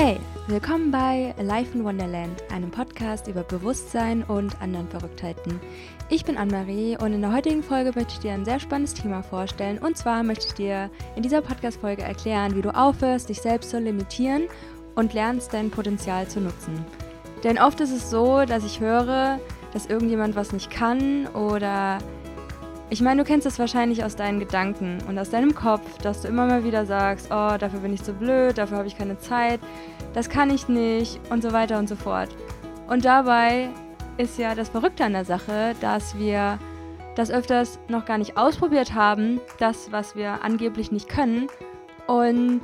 Hey, willkommen bei Life in Wonderland, einem Podcast über Bewusstsein und anderen Verrücktheiten. Ich bin Anne-Marie und in der heutigen Folge möchte ich dir ein sehr spannendes Thema vorstellen. Und zwar möchte ich dir in dieser Podcast-Folge erklären, wie du aufhörst, dich selbst zu limitieren und lernst, dein Potenzial zu nutzen. Denn oft ist es so, dass ich höre, dass irgendjemand was nicht kann oder ich meine, du kennst das wahrscheinlich aus deinen Gedanken und aus deinem Kopf, dass du immer mal wieder sagst, oh, dafür bin ich zu blöd, dafür habe ich keine Zeit, das kann ich nicht und so weiter und so fort. Und dabei ist ja das Verrückte an der Sache, dass wir das öfters noch gar nicht ausprobiert haben, das, was wir angeblich nicht können. Und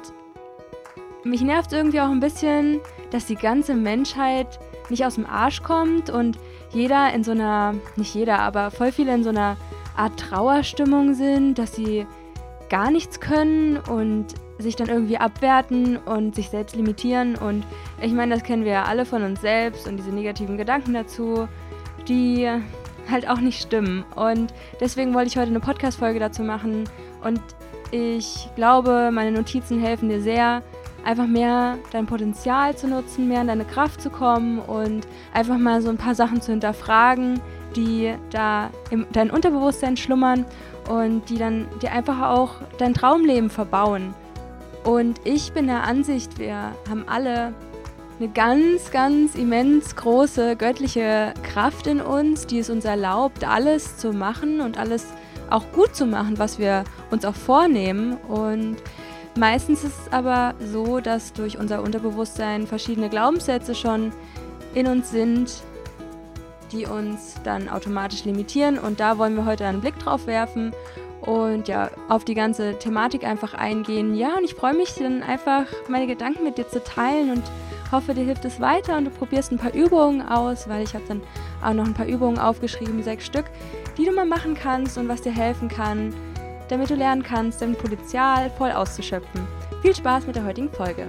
mich nervt irgendwie auch ein bisschen, dass die ganze Menschheit nicht aus dem Arsch kommt und jeder in so einer, nicht jeder, aber voll viele in so einer Art Trauerstimmung sind, dass sie gar nichts können und sich dann irgendwie abwerten und sich selbst limitieren. Und ich meine, das kennen wir ja alle von uns selbst und diese negativen Gedanken dazu, die halt auch nicht stimmen. Und deswegen wollte ich heute eine Podcast-Folge dazu machen. Und ich glaube, meine Notizen helfen dir sehr, einfach mehr dein Potenzial zu nutzen, mehr in deine Kraft zu kommen und einfach mal so ein paar Sachen zu hinterfragen, die da im dein Unterbewusstsein schlummern und die dann dir einfach auch dein Traumleben verbauen. Und ich bin der Ansicht, wir haben alle eine ganz, ganz immens große göttliche Kraft in uns, die es uns erlaubt, alles zu machen und alles auch gut zu machen, was wir uns auch vornehmen. Und meistens ist es aber so, dass durch unser Unterbewusstsein verschiedene Glaubenssätze schon in uns sind, die uns dann automatisch limitieren. Und da wollen wir heute einen Blick drauf werfen und ja, auf die ganze Thematik einfach eingehen. Ja, und ich freue mich dann einfach, meine Gedanken mit dir zu teilen und hoffe, dir hilft es weiter und du probierst ein paar Übungen aus, weil ich habe dann auch noch ein paar Übungen aufgeschrieben, sechs Stück, die du mal machen kannst und was dir helfen kann, damit du lernen kannst, dein Potenzial voll auszuschöpfen. Viel Spaß mit der heutigen Folge.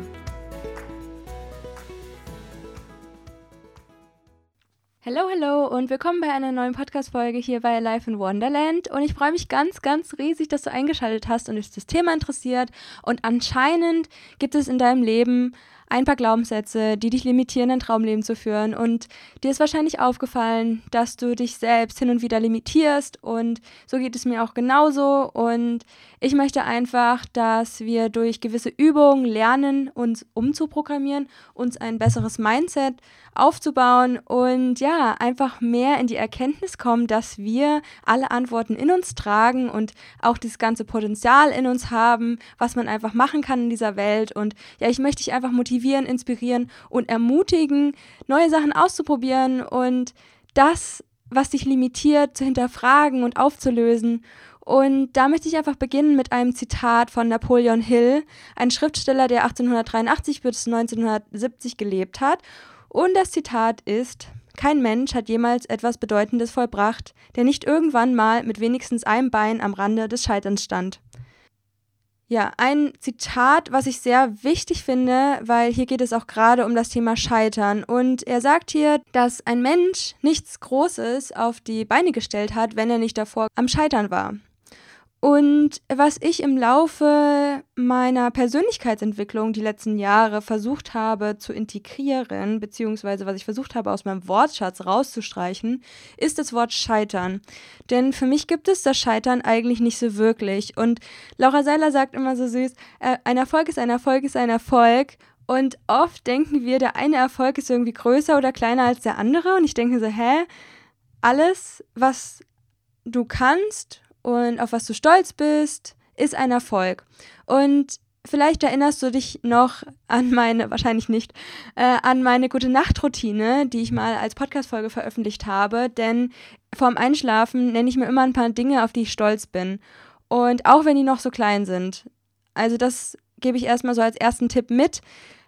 Hallo, hallo und willkommen bei einer neuen Podcast-Folge hier bei Life in Wonderland. Und ich freue mich ganz, ganz riesig, dass du eingeschaltet hast und dich das Thema interessiert. Und anscheinend gibt es in deinem Leben ein paar Glaubenssätze, die dich limitieren, ein Traumleben zu führen. Und dir ist wahrscheinlich aufgefallen, dass du dich selbst hin und wieder limitierst. Und so geht es mir auch genauso. Und ich möchte einfach, dass wir durch gewisse Übungen lernen, uns umzuprogrammieren, uns ein besseres Mindset aufzubauen und ja, einfach mehr in die Erkenntnis kommen, dass wir alle Antworten in uns tragen und auch dieses ganze Potenzial in uns haben, was man einfach machen kann in dieser Welt. Und ja, ich möchte dich einfach motivieren, inspirieren und ermutigen, neue Sachen auszuprobieren und das, was dich limitiert, zu hinterfragen und aufzulösen. Und da möchte ich einfach beginnen mit einem Zitat von Napoleon Hill, ein Schriftsteller, der 1883 bis 1970 gelebt hat und das Zitat ist, kein Mensch hat jemals etwas Bedeutendes vollbracht, der nicht irgendwann mal mit wenigstens einem Bein am Rande des Scheiterns stand. Ja, ein Zitat, was ich sehr wichtig finde, weil hier geht es auch gerade um das Thema Scheitern. Und er sagt hier, dass ein Mensch nichts Großes auf die Beine gestellt hat, wenn er nicht davor am Scheitern war. Und was ich im Laufe meiner Persönlichkeitsentwicklung die letzten Jahre versucht habe zu integrieren, beziehungsweise was ich versucht habe aus meinem Wortschatz rauszustreichen, ist das Wort Scheitern. Denn für mich gibt es das Scheitern eigentlich nicht so wirklich. Und Laura Seiler sagt immer so süß, äh, ein Erfolg ist ein Erfolg ist ein Erfolg. Und oft denken wir, der eine Erfolg ist irgendwie größer oder kleiner als der andere. Und ich denke so, hä? Alles, was du kannst und auf was du stolz bist, ist ein Erfolg. Und vielleicht erinnerst du dich noch an meine, wahrscheinlich nicht, äh, an meine gute Nachtroutine, die ich mal als Podcast-Folge veröffentlicht habe. Denn vorm Einschlafen nenne ich mir immer ein paar Dinge, auf die ich stolz bin. Und auch wenn die noch so klein sind. Also das gebe ich erstmal so als ersten Tipp mit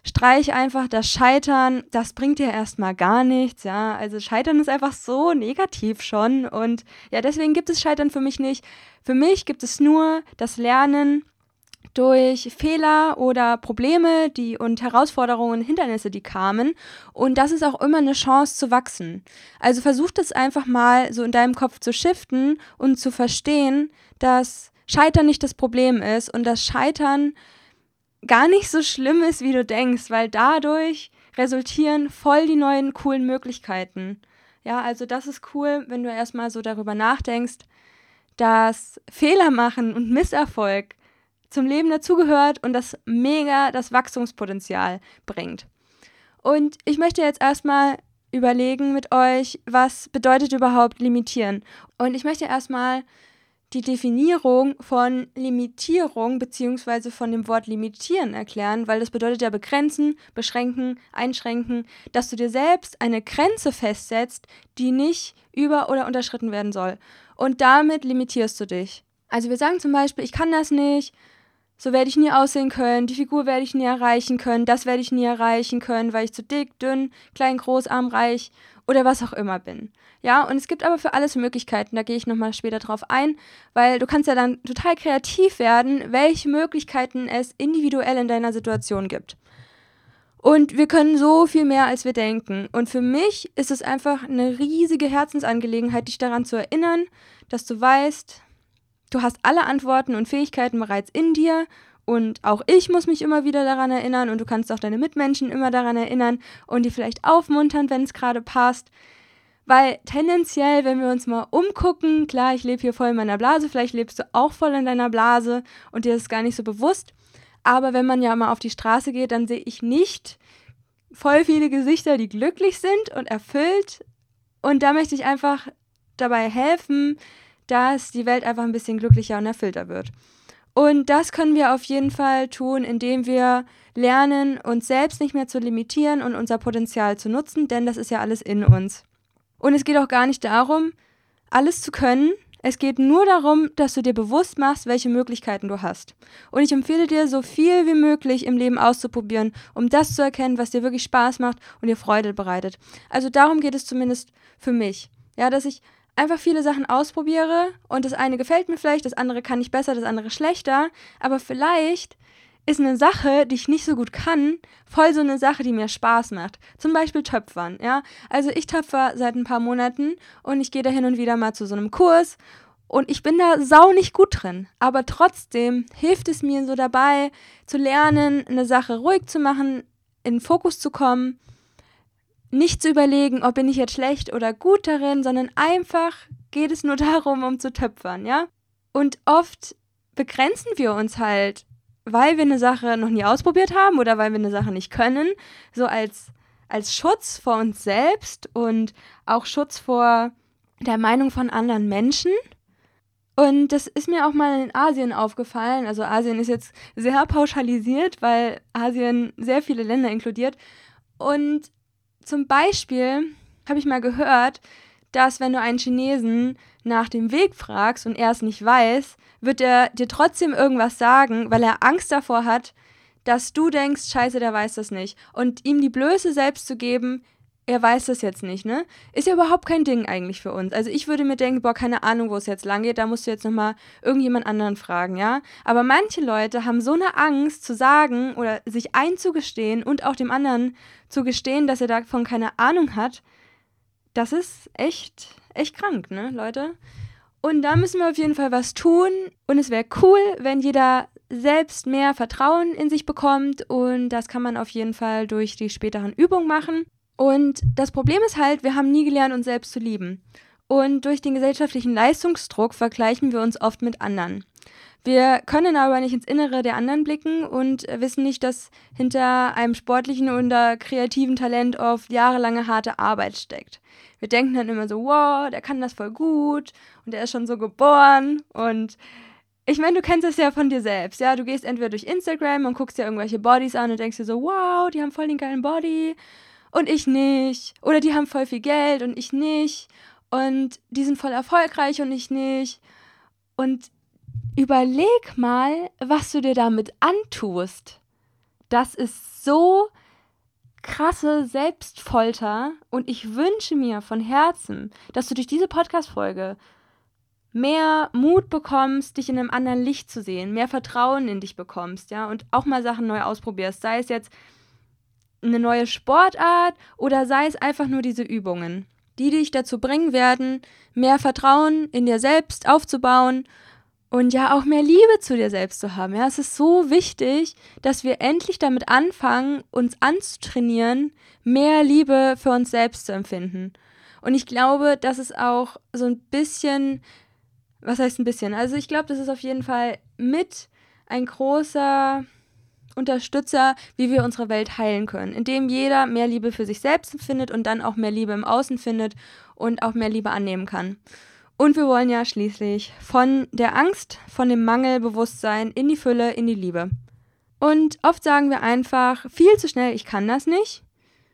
streich einfach das Scheitern, das bringt dir erstmal gar nichts, ja. Also Scheitern ist einfach so negativ schon und ja, deswegen gibt es Scheitern für mich nicht. Für mich gibt es nur das Lernen durch Fehler oder Probleme, die und Herausforderungen, Hindernisse, die kamen. Und das ist auch immer eine Chance zu wachsen. Also versuch das einfach mal so in deinem Kopf zu shiften und zu verstehen, dass Scheitern nicht das Problem ist und dass Scheitern gar nicht so schlimm ist, wie du denkst, weil dadurch resultieren voll die neuen coolen Möglichkeiten. Ja, also das ist cool, wenn du erstmal so darüber nachdenkst, dass Fehler machen und Misserfolg zum Leben dazugehört und das mega das Wachstumspotenzial bringt. Und ich möchte jetzt erstmal überlegen mit euch, was bedeutet überhaupt limitieren. Und ich möchte erstmal die Definierung von Limitierung bzw. von dem Wort limitieren erklären, weil das bedeutet ja begrenzen, beschränken, einschränken, dass du dir selbst eine Grenze festsetzt, die nicht über- oder unterschritten werden soll. Und damit limitierst du dich. Also wir sagen zum Beispiel, ich kann das nicht, so werde ich nie aussehen können, die Figur werde ich nie erreichen können, das werde ich nie erreichen können, weil ich zu dick, dünn, klein, groß, arm, reich oder was auch immer bin. Ja, und es gibt aber für alles Möglichkeiten, da gehe ich nochmal später drauf ein, weil du kannst ja dann total kreativ werden, welche Möglichkeiten es individuell in deiner Situation gibt. Und wir können so viel mehr, als wir denken. Und für mich ist es einfach eine riesige Herzensangelegenheit, dich daran zu erinnern, dass du weißt, du hast alle Antworten und Fähigkeiten bereits in dir. Und auch ich muss mich immer wieder daran erinnern und du kannst auch deine Mitmenschen immer daran erinnern und die vielleicht aufmuntern, wenn es gerade passt. Weil tendenziell, wenn wir uns mal umgucken, klar, ich lebe hier voll in meiner Blase, vielleicht lebst du auch voll in deiner Blase und dir ist gar nicht so bewusst. Aber wenn man ja mal auf die Straße geht, dann sehe ich nicht voll viele Gesichter, die glücklich sind und erfüllt. Und da möchte ich einfach dabei helfen, dass die Welt einfach ein bisschen glücklicher und erfüllter wird. Und das können wir auf jeden Fall tun, indem wir lernen, uns selbst nicht mehr zu limitieren und unser Potenzial zu nutzen, denn das ist ja alles in uns. Und es geht auch gar nicht darum, alles zu können. Es geht nur darum, dass du dir bewusst machst, welche Möglichkeiten du hast. Und ich empfehle dir, so viel wie möglich im Leben auszuprobieren, um das zu erkennen, was dir wirklich Spaß macht und dir Freude bereitet. Also darum geht es zumindest für mich. Ja, dass ich einfach viele Sachen ausprobiere und das eine gefällt mir vielleicht, das andere kann ich besser, das andere schlechter, aber vielleicht ist eine Sache, die ich nicht so gut kann, voll so eine Sache, die mir Spaß macht. Zum Beispiel Töpfern, ja. Also ich töpfer seit ein paar Monaten und ich gehe da hin und wieder mal zu so einem Kurs und ich bin da sau nicht gut drin. Aber trotzdem hilft es mir so dabei, zu lernen, eine Sache ruhig zu machen, in den Fokus zu kommen, nicht zu überlegen, ob bin ich jetzt schlecht oder gut darin, sondern einfach geht es nur darum, um zu töpfern, ja. Und oft begrenzen wir uns halt weil wir eine Sache noch nie ausprobiert haben oder weil wir eine Sache nicht können, so als, als Schutz vor uns selbst und auch Schutz vor der Meinung von anderen Menschen. Und das ist mir auch mal in Asien aufgefallen. Also Asien ist jetzt sehr pauschalisiert, weil Asien sehr viele Länder inkludiert. Und zum Beispiel habe ich mal gehört, dass wenn du einen Chinesen nach dem Weg fragst und er es nicht weiß, wird er dir trotzdem irgendwas sagen, weil er Angst davor hat, dass du denkst, scheiße, der weiß das nicht. Und ihm die Blöße selbst zu geben, er weiß das jetzt nicht, ne? Ist ja überhaupt kein Ding eigentlich für uns. Also ich würde mir denken, boah, keine Ahnung, wo es jetzt lang geht, da musst du jetzt nochmal irgendjemand anderen fragen, ja? Aber manche Leute haben so eine Angst zu sagen oder sich einzugestehen und auch dem anderen zu gestehen, dass er davon keine Ahnung hat. Das ist echt, echt krank, ne, Leute? Und da müssen wir auf jeden Fall was tun. Und es wäre cool, wenn jeder selbst mehr Vertrauen in sich bekommt. Und das kann man auf jeden Fall durch die späteren Übungen machen. Und das Problem ist halt, wir haben nie gelernt, uns selbst zu lieben. Und durch den gesellschaftlichen Leistungsdruck vergleichen wir uns oft mit anderen. Wir können aber nicht ins Innere der anderen blicken und wissen nicht, dass hinter einem sportlichen oder kreativen Talent oft jahrelange harte Arbeit steckt. Wir denken dann immer so, wow, der kann das voll gut und der ist schon so geboren und ich meine, du kennst das ja von dir selbst, ja, du gehst entweder durch Instagram und guckst dir irgendwelche Bodies an und denkst dir so, wow, die haben voll den geilen Body und ich nicht. Oder die haben voll viel Geld und ich nicht. Und die sind voll erfolgreich und ich nicht. Und überleg mal, was du dir damit antust. Das ist so krasse Selbstfolter. Und ich wünsche mir von Herzen, dass du durch diese Podcast-Folge mehr Mut bekommst, dich in einem anderen Licht zu sehen, mehr Vertrauen in dich bekommst, ja, und auch mal Sachen neu ausprobierst, sei es jetzt eine neue Sportart oder sei es einfach nur diese Übungen, die dich dazu bringen werden, mehr Vertrauen in dir selbst aufzubauen Und ja, auch mehr Liebe zu dir selbst zu haben. Ja, es ist so wichtig, dass wir endlich damit anfangen, uns anzutrainieren, mehr Liebe für uns selbst zu empfinden. Und ich glaube, das ist auch so ein bisschen, was heißt ein bisschen? Also ich glaube, das ist auf jeden Fall mit ein großer Unterstützer, wie wir unsere Welt heilen können, indem jeder mehr Liebe für sich selbst findet und dann auch mehr Liebe im Außen findet und auch mehr Liebe annehmen kann. Und wir wollen ja schließlich von der Angst, von dem Mangelbewusstsein in die Fülle, in die Liebe. Und oft sagen wir einfach viel zu schnell, ich kann das nicht.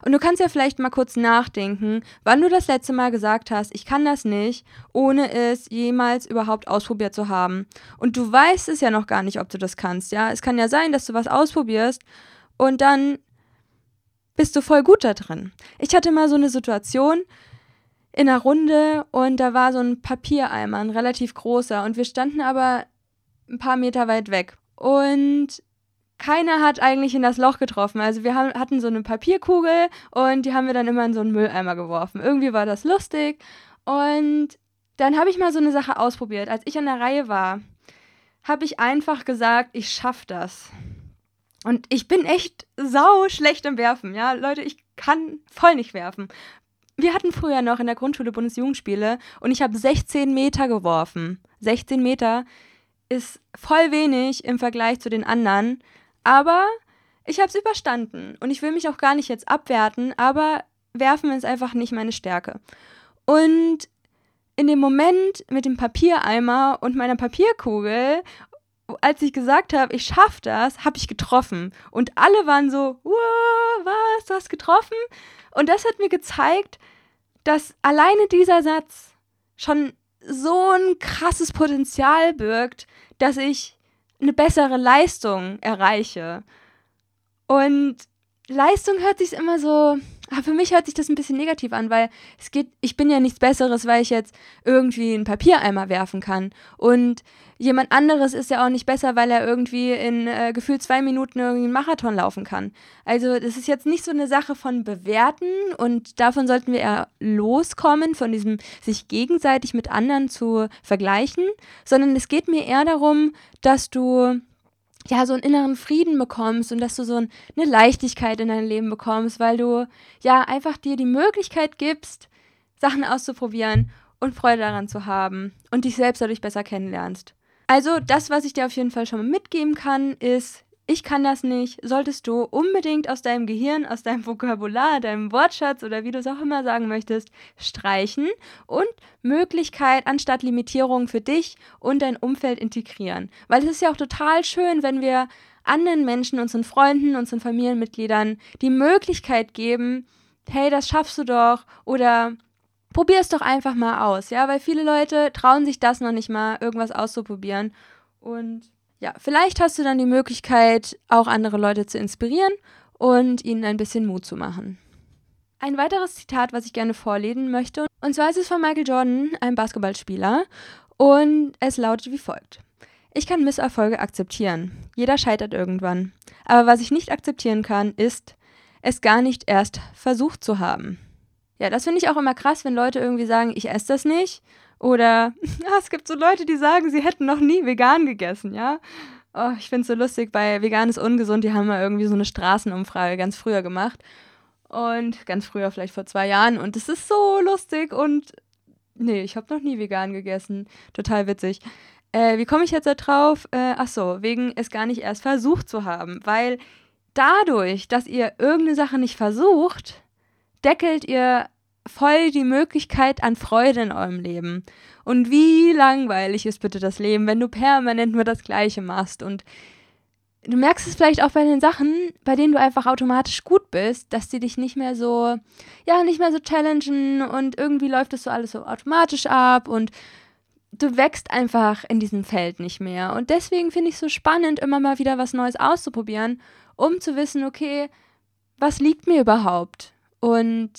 Und du kannst ja vielleicht mal kurz nachdenken, wann du das letzte Mal gesagt hast, ich kann das nicht, ohne es jemals überhaupt ausprobiert zu haben. Und du weißt es ja noch gar nicht, ob du das kannst, ja. Es kann ja sein, dass du was ausprobierst und dann bist du voll gut da drin. Ich hatte mal so eine Situation in einer Runde und da war so ein Papiereimer, ein relativ großer und wir standen aber ein paar Meter weit weg. Und keiner hat eigentlich in das Loch getroffen. Also wir haben, hatten so eine Papierkugel und die haben wir dann immer in so einen Mülleimer geworfen. Irgendwie war das lustig. Und dann habe ich mal so eine Sache ausprobiert. Als ich an der Reihe war, habe ich einfach gesagt, ich schaffe das. Und ich bin echt sau schlecht im Werfen. Ja, Leute, ich kann voll nicht werfen. Wir hatten früher noch in der Grundschule Bundesjugendspiele und ich habe 16 Meter geworfen. 16 Meter ist voll wenig im Vergleich zu den anderen. Aber ich habe es überstanden und ich will mich auch gar nicht jetzt abwerten, aber werfen ist einfach nicht meine Stärke. Und in dem Moment mit dem Papiereimer und meiner Papierkugel, als ich gesagt habe, ich schaffe das, habe ich getroffen. Und alle waren so, was, du hast getroffen? Und das hat mir gezeigt, dass alleine dieser Satz schon so ein krasses Potenzial birgt, dass ich eine bessere Leistung erreiche. Und Leistung hört sich immer so, aber für mich hört sich das ein bisschen negativ an, weil es geht, ich bin ja nichts Besseres, weil ich jetzt irgendwie einen Papiereimer werfen kann. Und jemand anderes ist ja auch nicht besser, weil er irgendwie in äh, gefühlt zwei Minuten irgendwie einen Marathon laufen kann. Also das ist jetzt nicht so eine Sache von bewerten und davon sollten wir eher loskommen, von diesem sich gegenseitig mit anderen zu vergleichen, sondern es geht mir eher darum, dass du ja, so einen inneren Frieden bekommst und dass du so eine Leichtigkeit in dein Leben bekommst, weil du ja einfach dir die Möglichkeit gibst, Sachen auszuprobieren und Freude daran zu haben und dich selbst dadurch besser kennenlernst. Also das, was ich dir auf jeden Fall schon mal mitgeben kann, ist, ich kann das nicht, solltest du unbedingt aus deinem Gehirn, aus deinem Vokabular, deinem Wortschatz oder wie du es auch immer sagen möchtest, streichen und Möglichkeit anstatt Limitierung für dich und dein Umfeld integrieren. Weil es ist ja auch total schön, wenn wir anderen Menschen, unseren Freunden, unseren Familienmitgliedern die Möglichkeit geben, hey, das schaffst du doch oder probier es doch einfach mal aus, ja, weil viele Leute trauen sich das noch nicht mal, irgendwas auszuprobieren. Und ja, vielleicht hast du dann die Möglichkeit, auch andere Leute zu inspirieren und ihnen ein bisschen Mut zu machen. Ein weiteres Zitat, was ich gerne vorlesen möchte, und zwar ist es von Michael Jordan, einem Basketballspieler, und es lautet wie folgt. Ich kann Misserfolge akzeptieren. Jeder scheitert irgendwann. Aber was ich nicht akzeptieren kann, ist, es gar nicht erst versucht zu haben. Ja, das finde ich auch immer krass, wenn Leute irgendwie sagen, ich esse das nicht oder ja, es gibt so Leute, die sagen, sie hätten noch nie vegan gegessen, ja. Oh, ich finde es so lustig, bei Vegan ist ungesund, die haben mal irgendwie so eine Straßenumfrage ganz früher gemacht. Und ganz früher, vielleicht vor zwei Jahren. Und es ist so lustig und nee, ich habe noch nie vegan gegessen. Total witzig. Äh, wie komme ich jetzt da drauf? Äh, ach so, wegen es gar nicht erst versucht zu haben. Weil dadurch, dass ihr irgendeine Sache nicht versucht, deckelt ihr voll die Möglichkeit an Freude in eurem Leben. Und wie langweilig ist bitte das Leben, wenn du permanent nur das Gleiche machst und du merkst es vielleicht auch bei den Sachen, bei denen du einfach automatisch gut bist, dass die dich nicht mehr so, ja, nicht mehr so challengen und irgendwie läuft es so alles so automatisch ab und du wächst einfach in diesem Feld nicht mehr. Und deswegen finde ich es so spannend, immer mal wieder was Neues auszuprobieren, um zu wissen, okay, was liegt mir überhaupt? Und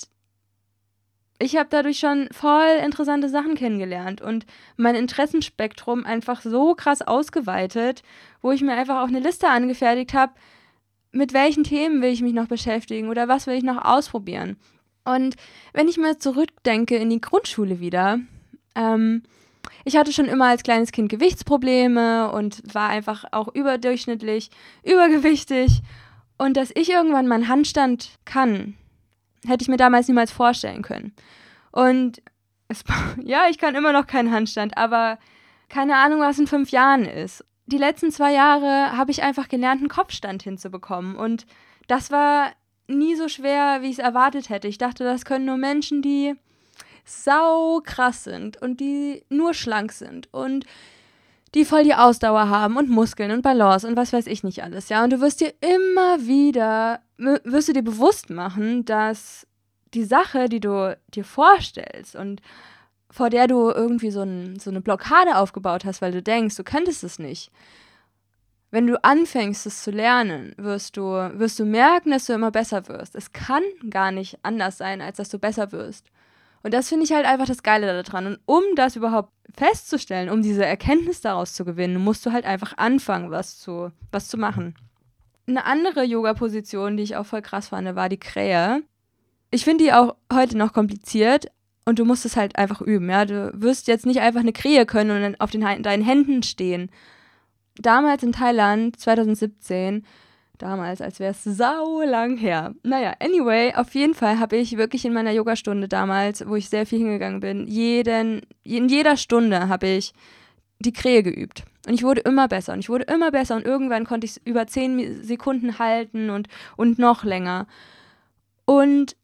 ich habe dadurch schon voll interessante Sachen kennengelernt und mein Interessenspektrum einfach so krass ausgeweitet, wo ich mir einfach auch eine Liste angefertigt habe, mit welchen Themen will ich mich noch beschäftigen oder was will ich noch ausprobieren. Und wenn ich mal zurückdenke in die Grundschule wieder, ähm, ich hatte schon immer als kleines Kind Gewichtsprobleme und war einfach auch überdurchschnittlich übergewichtig. Und dass ich irgendwann mal einen Handstand kann, hätte ich mir damals niemals vorstellen können. Und es, ja, ich kann immer noch keinen Handstand, aber keine Ahnung, was in fünf Jahren ist. Die letzten zwei Jahre habe ich einfach gelernt, einen Kopfstand hinzubekommen. Und das war nie so schwer, wie ich es erwartet hätte. Ich dachte, das können nur Menschen, die sau krass sind und die nur schlank sind und die voll die Ausdauer haben und Muskeln und Balance und was weiß ich nicht alles, ja. Und du wirst dir immer wieder, wirst du dir bewusst machen, dass die Sache, die du dir vorstellst und vor der du irgendwie so, ein, so eine Blockade aufgebaut hast, weil du denkst, du könntest es nicht. Wenn du anfängst, es zu lernen, wirst du, wirst du merken, dass du immer besser wirst. Es kann gar nicht anders sein, als dass du besser wirst. Und das finde ich halt einfach das Geile daran. Und um das überhaupt festzustellen, um diese Erkenntnis daraus zu gewinnen, musst du halt einfach anfangen, was zu, was zu machen. Eine andere Yoga-Position, die ich auch voll krass fand, war die Krähe. Ich finde die auch heute noch kompliziert, und du musst es halt einfach üben, ja. Du wirst jetzt nicht einfach eine Krähe können und dann auf den, deinen Händen stehen. Damals in Thailand, 2017, damals, als wäre es sau lang her. Naja, anyway, auf jeden Fall habe ich wirklich in meiner Yogastunde damals, wo ich sehr viel hingegangen bin, jeden, in jeder Stunde habe ich die Krähe geübt. Und ich wurde immer besser und ich wurde immer besser und irgendwann konnte ich es über zehn Sekunden halten und, und noch länger. Und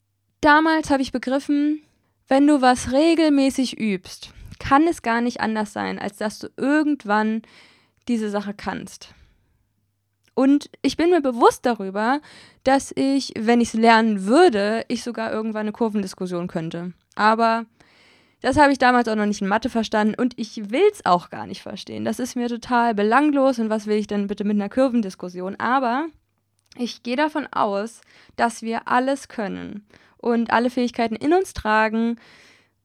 damals habe ich begriffen, wenn du was regelmäßig übst, kann es gar nicht anders sein, als dass du irgendwann diese Sache kannst. Und ich bin mir bewusst darüber, dass ich, wenn ich es lernen würde, ich sogar irgendwann eine Kurvendiskussion könnte. Aber das habe ich damals auch noch nicht in Mathe verstanden und ich will es auch gar nicht verstehen. Das ist mir total belanglos und was will ich denn bitte mit einer Kurvendiskussion? Aber ich gehe davon aus, dass wir alles können und alle Fähigkeiten in uns tragen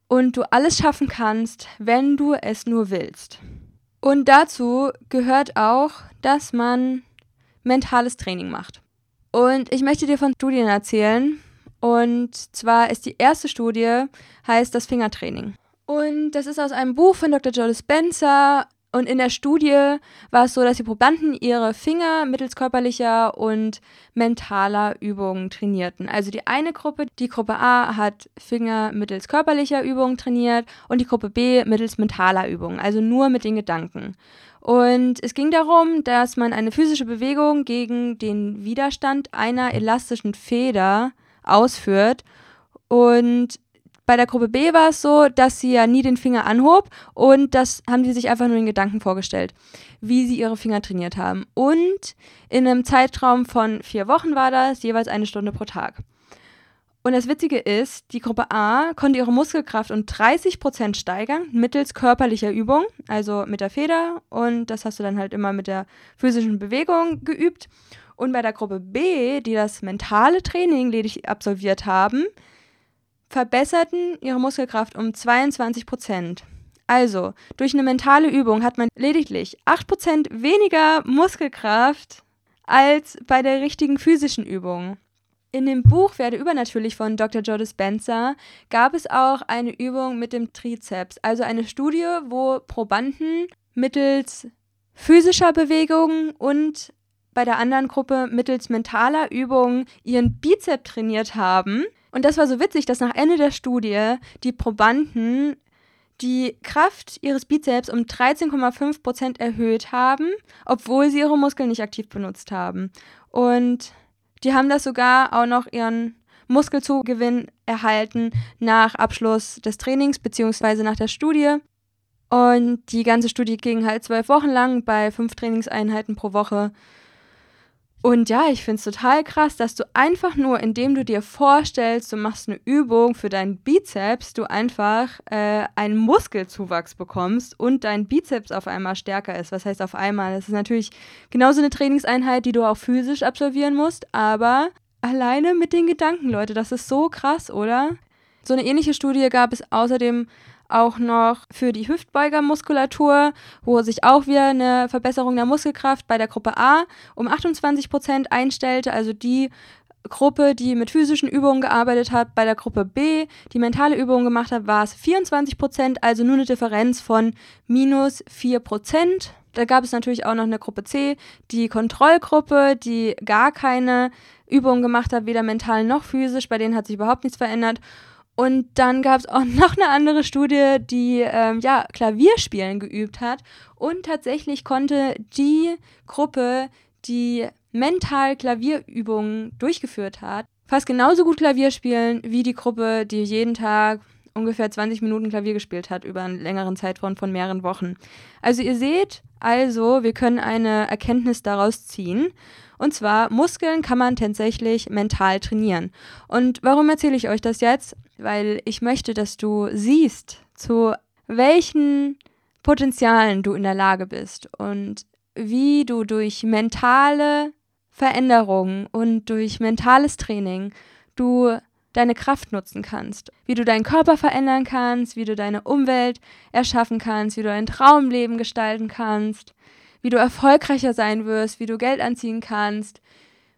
und du alles schaffen kannst, wenn du es nur willst. Und dazu gehört auch, dass man mentales Training macht. Und ich möchte dir von Studien erzählen. Und zwar ist die erste Studie, heißt das Fingertraining. Und das ist aus einem Buch von Dr. Joe Spencer. Und in der Studie war es so, dass die Probanden ihre Finger mittels körperlicher und mentaler Übungen trainierten. Also die eine Gruppe, die Gruppe A, hat Finger mittels körperlicher Übungen trainiert und die Gruppe B mittels mentaler Übungen, also nur mit den Gedanken. Und es ging darum, dass man eine physische Bewegung gegen den Widerstand einer elastischen Feder ausführt. Und bei der Gruppe B war es so, dass sie ja nie den Finger anhob und das haben die sich einfach nur in Gedanken vorgestellt, wie sie ihre Finger trainiert haben. Und in einem Zeitraum von vier Wochen war das jeweils eine Stunde pro Tag. Und das Witzige ist, die Gruppe A konnte ihre Muskelkraft um 30 Prozent steigern mittels körperlicher Übung, also mit der Feder. Und das hast du dann halt immer mit der physischen Bewegung geübt. Und bei der Gruppe B, die das mentale Training ledig absolviert haben, verbesserten ihre Muskelkraft um 22 Prozent. Also, durch eine mentale Übung hat man lediglich 8% weniger Muskelkraft als bei der richtigen physischen Übung. In dem Buch Werde übernatürlich von Dr. Joe Dispenza gab es auch eine Übung mit dem Trizeps, also eine Studie, wo Probanden mittels physischer Bewegungen und bei der anderen Gruppe mittels mentaler Übungen ihren Bizep trainiert haben. Und das war so witzig, dass nach Ende der Studie die Probanden die Kraft ihres Bizeps um 13,5 Prozent erhöht haben, obwohl sie ihre Muskeln nicht aktiv benutzt haben. Und die haben das sogar auch noch ihren Muskelzugewinn erhalten nach Abschluss des Trainings bzw. nach der Studie. Und die ganze Studie ging halt zwölf Wochen lang bei fünf Trainingseinheiten pro Woche. Und ja, ich finde es total krass, dass du einfach nur, indem du dir vorstellst, du machst eine Übung für deinen Bizeps, du einfach äh, einen Muskelzuwachs bekommst und dein Bizeps auf einmal stärker ist. Was heißt auf einmal? Das ist natürlich genauso eine Trainingseinheit, die du auch physisch absolvieren musst, aber alleine mit den Gedanken, Leute, das ist so krass, oder? So eine ähnliche Studie gab es außerdem auch noch für die Hüftbeugermuskulatur, wo sich auch wieder eine Verbesserung der Muskelkraft bei der Gruppe A um 28 Prozent einstellte. Also die Gruppe, die mit physischen Übungen gearbeitet hat. Bei der Gruppe B, die mentale Übungen gemacht hat, war es 24 Prozent, also nur eine Differenz von minus 4 Prozent. Da gab es natürlich auch noch eine Gruppe C, die Kontrollgruppe, die gar keine Übungen gemacht hat, weder mental noch physisch. Bei denen hat sich überhaupt nichts verändert. Und dann gab es auch noch eine andere Studie, die ähm, ja Klavierspielen geübt hat. Und tatsächlich konnte die Gruppe, die mental Klavierübungen durchgeführt hat, fast genauso gut Klavier spielen wie die Gruppe, die jeden Tag ungefähr 20 Minuten Klavier gespielt hat über einen längeren Zeitraum von mehreren Wochen. Also ihr seht also, wir können eine Erkenntnis daraus ziehen. Und zwar, Muskeln kann man tatsächlich mental trainieren. Und warum erzähle ich euch das jetzt? Weil ich möchte, dass du siehst, zu welchen Potenzialen du in der Lage bist und wie du durch mentale Veränderungen und durch mentales Training du deine Kraft nutzen kannst, wie du deinen Körper verändern kannst, wie du deine Umwelt erschaffen kannst, wie du ein Traumleben gestalten kannst, wie du erfolgreicher sein wirst, wie du Geld anziehen kannst,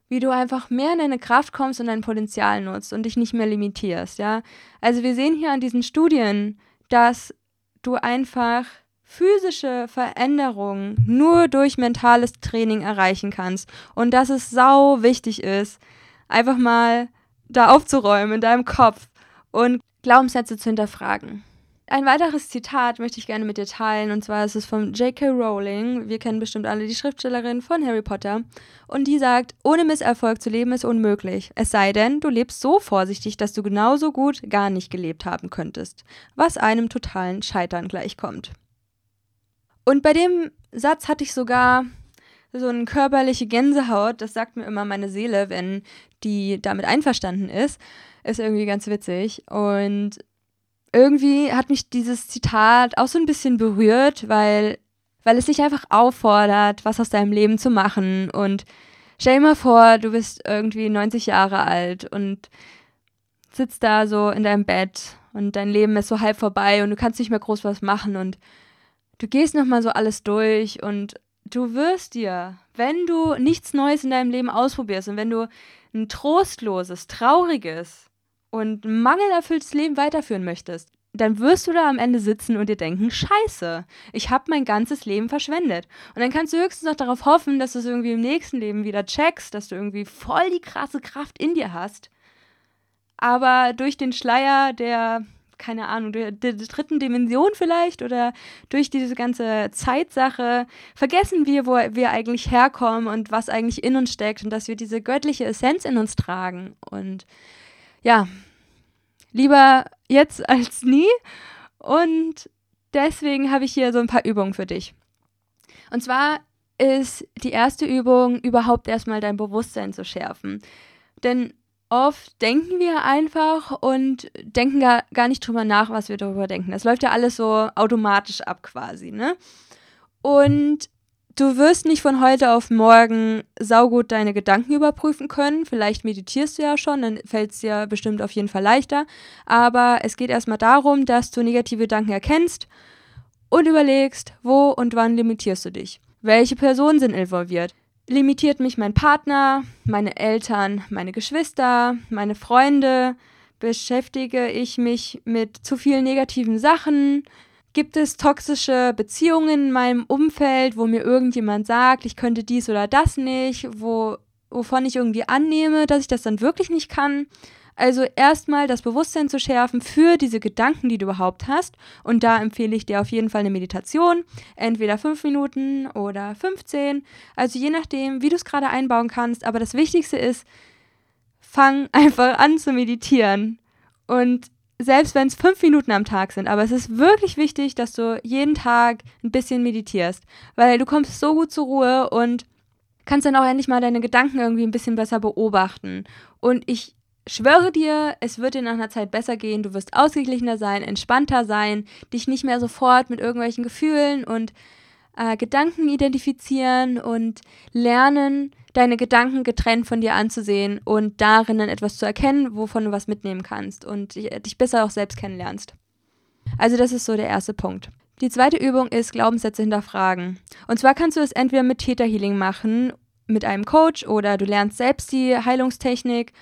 wie du einfach mehr in deine Kraft kommst und dein Potenzial nutzt und dich nicht mehr limitierst, ja? Also wir sehen hier an diesen Studien, dass du einfach physische Veränderungen nur durch mentales Training erreichen kannst und dass es sau wichtig ist, einfach mal da aufzuräumen in deinem Kopf und Glaubenssätze zu hinterfragen. Ein weiteres Zitat möchte ich gerne mit dir teilen, und zwar ist es von J.K. Rowling. Wir kennen bestimmt alle die Schriftstellerin von Harry Potter. Und die sagt, ohne Misserfolg zu leben ist unmöglich. Es sei denn, du lebst so vorsichtig, dass du genauso gut gar nicht gelebt haben könntest. Was einem totalen Scheitern gleichkommt. Und bei dem Satz hatte ich sogar so eine körperliche Gänsehaut. Das sagt mir immer meine Seele, wenn die damit einverstanden ist. Ist irgendwie ganz witzig. Und irgendwie hat mich dieses Zitat auch so ein bisschen berührt, weil, weil es dich einfach auffordert, was aus deinem Leben zu machen. Und stell dir mal vor, du bist irgendwie 90 Jahre alt und sitzt da so in deinem Bett und dein Leben ist so halb vorbei und du kannst nicht mehr groß was machen und du gehst nochmal so alles durch und du wirst dir, wenn du nichts Neues in deinem Leben ausprobierst und wenn du ein trostloses, trauriges und mangelerfülltes Leben weiterführen möchtest, dann wirst du da am Ende sitzen und dir denken, scheiße, ich habe mein ganzes Leben verschwendet. Und dann kannst du höchstens noch darauf hoffen, dass du es irgendwie im nächsten Leben wieder checkst, dass du irgendwie voll die krasse Kraft in dir hast. Aber durch den Schleier der keine Ahnung, der, der, dritten Dimension vielleicht oder durch diese ganze Zeitsache vergessen wir, wo wir eigentlich herkommen und was eigentlich in uns steckt und dass wir diese göttliche Essenz in uns tragen. Und ja, lieber jetzt als nie. Und deswegen habe ich hier so ein paar Übungen für dich. Und zwar ist die erste Übung, überhaupt erstmal dein Bewusstsein zu schärfen. Denn oft denken wir einfach und denken gar, gar nicht drüber nach, was wir darüber denken. Das läuft ja alles so automatisch ab quasi, ne? Und du wirst nicht von heute auf morgen saugut deine Gedanken überprüfen können. Vielleicht meditierst du ja schon, dann fällt es dir bestimmt auf jeden Fall leichter. Aber es geht erstmal darum, dass du negative Gedanken erkennst und überlegst, wo und wann limitierst du dich. Welche Personen sind involviert? limitiert mich mein Partner, meine Eltern, meine Geschwister, meine Freunde? Beschäftige ich mich mit zu vielen negativen Sachen? Gibt es toxische Beziehungen in meinem Umfeld, wo mir irgendjemand sagt, ich könnte dies oder das nicht, wo, wovon ich irgendwie annehme, dass ich das dann wirklich nicht kann? Also erstmal das Bewusstsein zu schärfen für diese Gedanken, die du überhaupt hast. Und da empfehle ich dir auf jeden Fall eine Meditation. Entweder fünf Minuten oder 15. Also je nachdem, wie du es gerade einbauen kannst. Aber das Wichtigste ist, fang einfach an zu meditieren. Und selbst wenn es fünf Minuten am Tag sind, aber es ist wirklich wichtig, dass du jeden Tag ein bisschen meditierst, weil du kommst so gut zur Ruhe und kannst dann auch endlich mal deine Gedanken irgendwie ein bisschen besser beobachten. Und ich schwöre dir, es wird dir nach einer Zeit besser gehen, du wirst ausgeglichener sein, entspannter sein, dich nicht mehr sofort mit irgendwelchen Gefühlen und äh, Gedanken identifizieren und lernen, deine Gedanken getrennt von dir anzusehen und darin dann etwas zu erkennen, wovon du was mitnehmen kannst und dich besser auch selbst kennenlernst. Also das ist so der erste Punkt. Die zweite Übung ist Glaubenssätze hinterfragen. Und zwar kannst du es entweder mit Theta Healing machen mit einem Coach oder du lernst selbst die Heilungstechnik.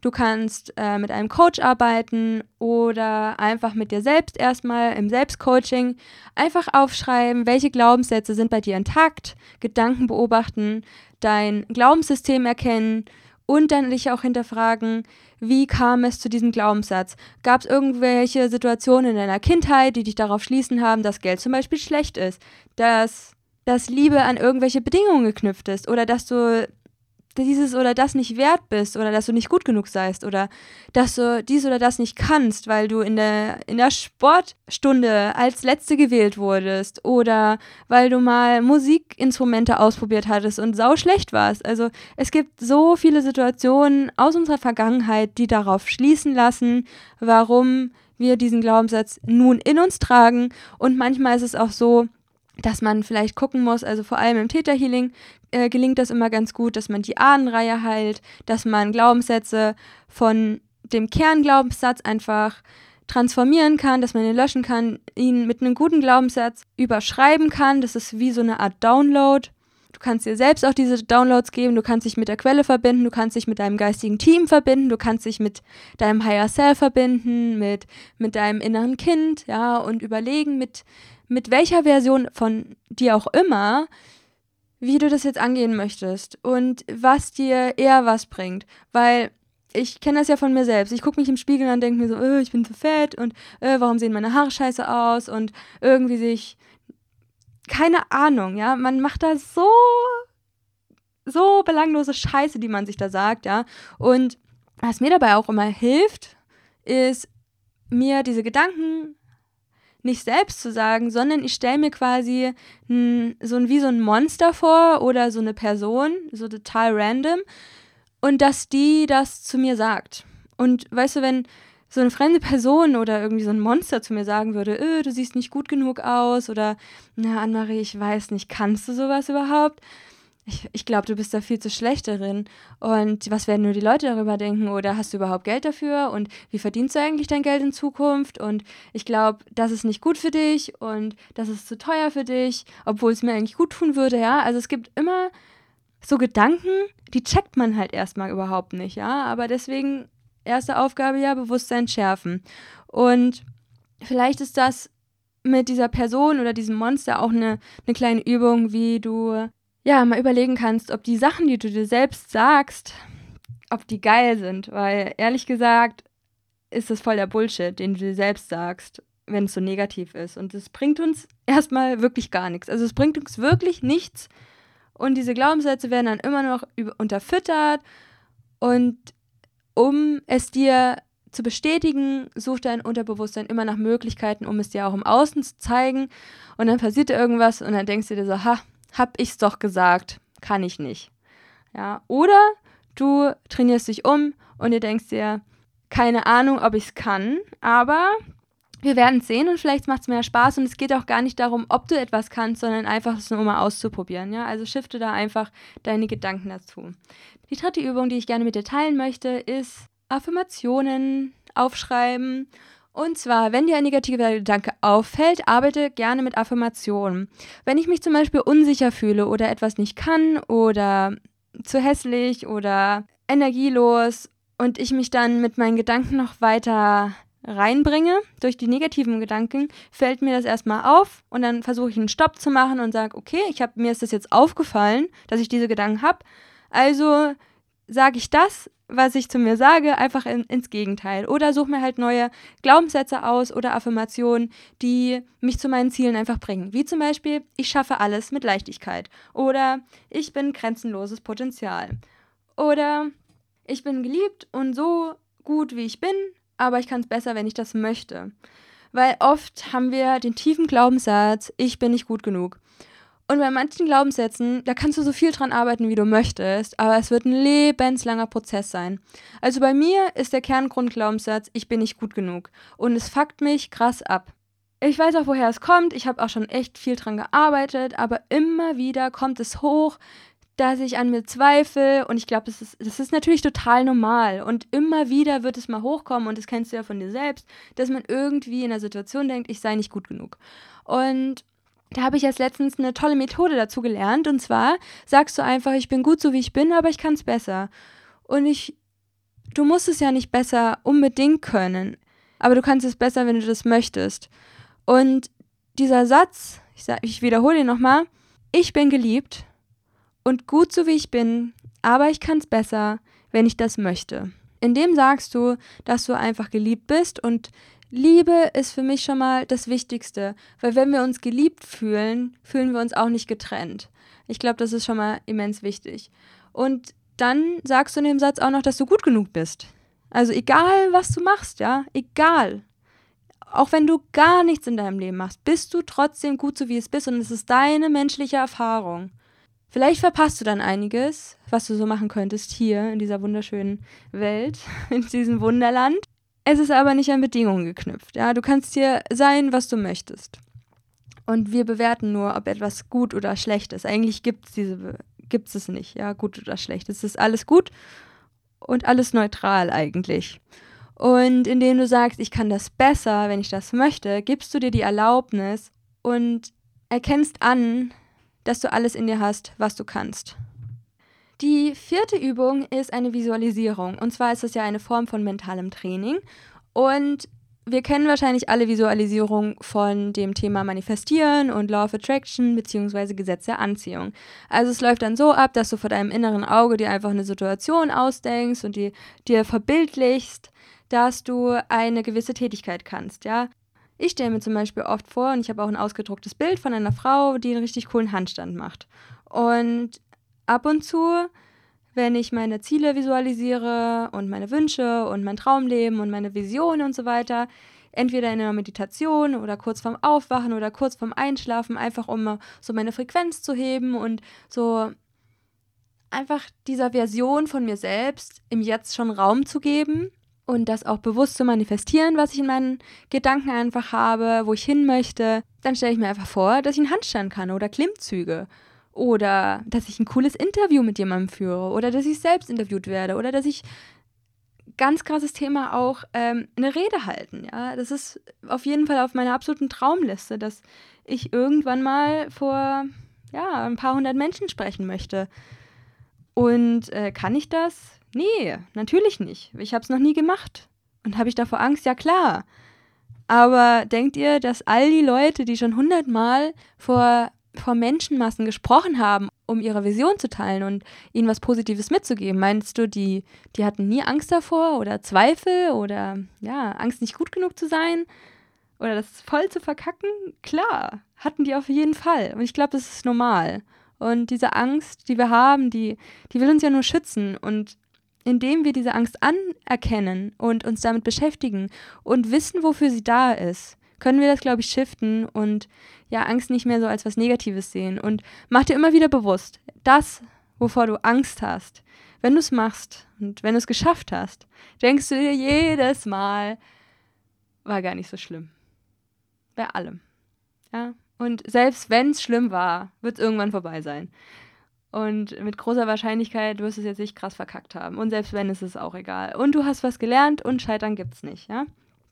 Du kannst äh, mit einem Coach arbeiten oder einfach mit dir selbst erstmal im Selbstcoaching einfach aufschreiben, welche Glaubenssätze sind bei dir intakt, Gedanken beobachten, dein Glaubenssystem erkennen und dann dich auch hinterfragen, wie kam es zu diesem Glaubenssatz? Gab es irgendwelche Situationen in deiner Kindheit, die dich darauf schließen haben, dass Geld zum Beispiel schlecht ist, dass, dass Liebe an irgendwelche Bedingungen geknüpft ist oder dass du dieses oder das nicht wert bist oder dass du nicht gut genug seist oder dass du dies oder das nicht kannst, weil du in der, in der Sportstunde als Letzte gewählt wurdest oder weil du mal Musikinstrumente ausprobiert hattest und sau schlecht warst. Also es gibt so viele Situationen aus unserer Vergangenheit, die darauf schließen lassen, warum wir diesen Glaubenssatz nun in uns tragen und manchmal ist es auch so, dass man vielleicht gucken muss, also vor allem im Täterhealing äh, gelingt das immer ganz gut, dass man die Ahnenreihe heilt, dass man Glaubenssätze von dem Kernglaubenssatz einfach transformieren kann, dass man ihn löschen kann, ihn mit einem guten Glaubenssatz überschreiben kann. Das ist wie so eine Art Download. Du kannst dir selbst auch diese Downloads geben, du kannst dich mit der Quelle verbinden, du kannst dich mit deinem geistigen Team verbinden, du kannst dich mit deinem Higher Self verbinden, mit, mit deinem inneren Kind, ja, und überlegen, mit, mit welcher Version von dir auch immer, wie du das jetzt angehen möchtest und was dir eher was bringt. Weil ich kenne das ja von mir selbst. Ich gucke mich im Spiegel und denke mir so, oh, ich bin zu fett und oh, warum sehen meine Haare scheiße aus und irgendwie sich keine Ahnung, ja. Man macht da so so belanglose Scheiße, die man sich da sagt, ja. Und was mir dabei auch immer hilft, ist mir diese Gedanken nicht selbst zu sagen, sondern ich stelle mir quasi n, so ein, wie so ein Monster vor oder so eine Person, so total random, und dass die das zu mir sagt. Und weißt du, wenn so eine fremde Person oder irgendwie so ein Monster zu mir sagen würde, öh, du siehst nicht gut genug aus oder, na, Annemarie, ich weiß nicht, kannst du sowas überhaupt? Ich, ich glaube, du bist da viel zu schlecht darin. Und was werden nur die Leute darüber denken? Oder hast du überhaupt Geld dafür? Und wie verdienst du eigentlich dein Geld in Zukunft? Und ich glaube, das ist nicht gut für dich und das ist zu teuer für dich, obwohl es mir eigentlich gut tun würde, ja. Also es gibt immer so Gedanken, die checkt man halt erstmal überhaupt nicht, ja. Aber deswegen erste Aufgabe ja, Bewusstsein schärfen. Und vielleicht ist das mit dieser Person oder diesem Monster auch eine, eine kleine Übung, wie du ja, mal überlegen kannst, ob die Sachen, die du dir selbst sagst, ob die geil sind. Weil ehrlich gesagt ist das voll der Bullshit, den du dir selbst sagst, wenn es so negativ ist. Und es bringt uns erstmal wirklich gar nichts. Also es bringt uns wirklich nichts. Und diese Glaubenssätze werden dann immer noch unterfüttert. Und um es dir zu bestätigen, sucht dein Unterbewusstsein immer nach Möglichkeiten, um es dir auch im Außen zu zeigen. Und dann passiert irgendwas und dann denkst du dir so, ha, hab ich's doch gesagt, kann ich nicht. Ja, oder du trainierst dich um und du denkst dir, keine Ahnung, ob ich es kann, aber wir werden es sehen und vielleicht macht es mehr Spaß und es geht auch gar nicht darum, ob du etwas kannst, sondern einfach es nur mal auszuprobieren. Ja? Also shifte da einfach deine Gedanken dazu. Die dritte Übung, die ich gerne mit dir teilen möchte, ist Affirmationen aufschreiben und zwar, wenn dir ein negativer Gedanke auffällt, arbeite gerne mit Affirmationen. Wenn ich mich zum Beispiel unsicher fühle oder etwas nicht kann oder zu hässlich oder energielos und ich mich dann mit meinen Gedanken noch weiter reinbringe durch die negativen Gedanken, fällt mir das erstmal auf und dann versuche ich einen Stopp zu machen und sage, okay, ich hab, mir ist das jetzt aufgefallen, dass ich diese Gedanken habe. Also sage ich das, was ich zu mir sage, einfach in, ins Gegenteil. Oder suche mir halt neue Glaubenssätze aus oder Affirmationen, die mich zu meinen Zielen einfach bringen. Wie zum Beispiel, ich schaffe alles mit Leichtigkeit. Oder ich bin grenzenloses Potenzial. Oder ich bin geliebt und so gut, wie ich bin, aber ich kann es besser, wenn ich das möchte. Weil oft haben wir den tiefen Glaubenssatz, ich bin nicht gut genug. Und bei manchen Glaubenssätzen, da kannst du so viel dran arbeiten, wie du möchtest, aber es wird ein lebenslanger Prozess sein. Also bei mir ist der Kerngrundglaubenssatz, ich bin nicht gut genug. Und es fuckt mich krass ab. Ich weiß auch, woher es kommt. Ich habe auch schon echt viel dran gearbeitet, aber immer wieder kommt es hoch, dass ich an mir zweifle und ich glaube, das ist, das ist natürlich total normal und immer wieder wird es mal hochkommen und das kennst du ja von dir selbst, dass man irgendwie in der Situation denkt, ich sei nicht gut genug. Und da habe ich jetzt letztens eine tolle Methode dazu gelernt. Und zwar sagst du einfach, ich bin gut so wie ich bin, aber ich kann es besser. Und ich, du musst es ja nicht besser unbedingt können, aber du kannst es besser, wenn du das möchtest. Und dieser Satz, ich, sag, ich wiederhole ihn nochmal, ich bin geliebt und gut so wie ich bin, aber ich kann es besser, wenn ich das möchte. In dem sagst du, dass du einfach geliebt bist und Liebe ist für mich schon mal das Wichtigste, weil wenn wir uns geliebt fühlen, fühlen wir uns auch nicht getrennt. Ich glaube, das ist schon mal immens wichtig. Und dann sagst du in dem Satz auch noch, dass du gut genug bist. Also egal, was du machst, ja, egal. Auch wenn du gar nichts in deinem Leben machst, bist du trotzdem gut so wie es bist und es ist deine menschliche Erfahrung. Vielleicht verpasst du dann einiges, was du so machen könntest hier in dieser wunderschönen Welt, in diesem Wunderland. Es ist aber nicht an Bedingungen geknüpft. Ja, du kannst hier sein, was du möchtest. Und wir bewerten nur, ob etwas gut oder schlecht ist. Eigentlich gibt es diese gibt es nicht, ja, gut oder schlecht. Es ist alles gut und alles neutral eigentlich. Und indem du sagst, ich kann das besser, wenn ich das möchte, gibst du dir die Erlaubnis und erkennst an, dass du alles in dir hast, was du kannst. Die vierte Übung ist eine Visualisierung. Und zwar ist es ja eine Form von mentalem Training. Und wir kennen wahrscheinlich alle Visualisierung von dem Thema Manifestieren und Law of Attraction bzw. Gesetz der Anziehung. Also es läuft dann so ab, dass du vor deinem inneren Auge dir einfach eine Situation ausdenkst und die dir verbildlichst, dass du eine gewisse Tätigkeit kannst, ja. Ich stelle mir zum Beispiel oft vor, und ich habe auch ein ausgedrucktes Bild von einer Frau, die einen richtig coolen Handstand macht. Und ab und zu, wenn ich meine Ziele visualisiere und meine Wünsche und mein Traumleben und meine Visionen und so weiter, entweder in einer Meditation oder kurz vorm Aufwachen oder kurz vorm Einschlafen, einfach um so meine Frequenz zu heben und so einfach dieser Version von mir selbst im Jetzt schon Raum zu geben und das auch bewusst zu manifestieren, was ich in meinen Gedanken einfach habe, wo ich hin möchte, dann stelle ich mir einfach vor, dass ich einen Handstand kann oder Klimmzüge oder dass ich ein cooles Interview mit jemandem führe oder dass ich selbst interviewt werde oder dass ich ganz krasses Thema auch ähm, eine Rede halten. Ja, das ist auf jeden Fall auf meiner absoluten Traumliste, dass ich irgendwann mal vor ja ein paar hundert Menschen sprechen möchte. Und äh, kann ich das? Nee, natürlich nicht. Ich habe es noch nie gemacht. Und habe ich davor Angst? Ja klar. Aber denkt ihr, dass all die Leute, die schon hundertmal vor vor Menschenmassen gesprochen haben, um ihre Vision zu teilen und ihnen was Positives mitzugeben. Meinst du, die, die hatten nie Angst davor oder Zweifel oder ja, Angst nicht gut genug zu sein oder das voll zu verkacken? Klar, hatten die auf jeden Fall. Und ich glaube, das ist normal. Und diese Angst, die wir haben, die, die will uns ja nur schützen. Und indem wir diese Angst anerkennen und uns damit beschäftigen und wissen, wofür sie da ist, können wir das, glaube ich, shiften und ja, Angst nicht mehr so als was Negatives sehen. Und mach dir immer wieder bewusst, das, wovor du Angst hast, wenn du es machst und wenn du es geschafft hast, denkst du dir jedes Mal, war gar nicht so schlimm. Bei allem. Ja. Und selbst wenn es schlimm war, wird es irgendwann vorbei sein. Und mit großer Wahrscheinlichkeit wirst du es jetzt nicht krass verkackt haben. Und selbst wenn, ist es auch egal. Und du hast was gelernt und Scheitern gibt es nicht, ja?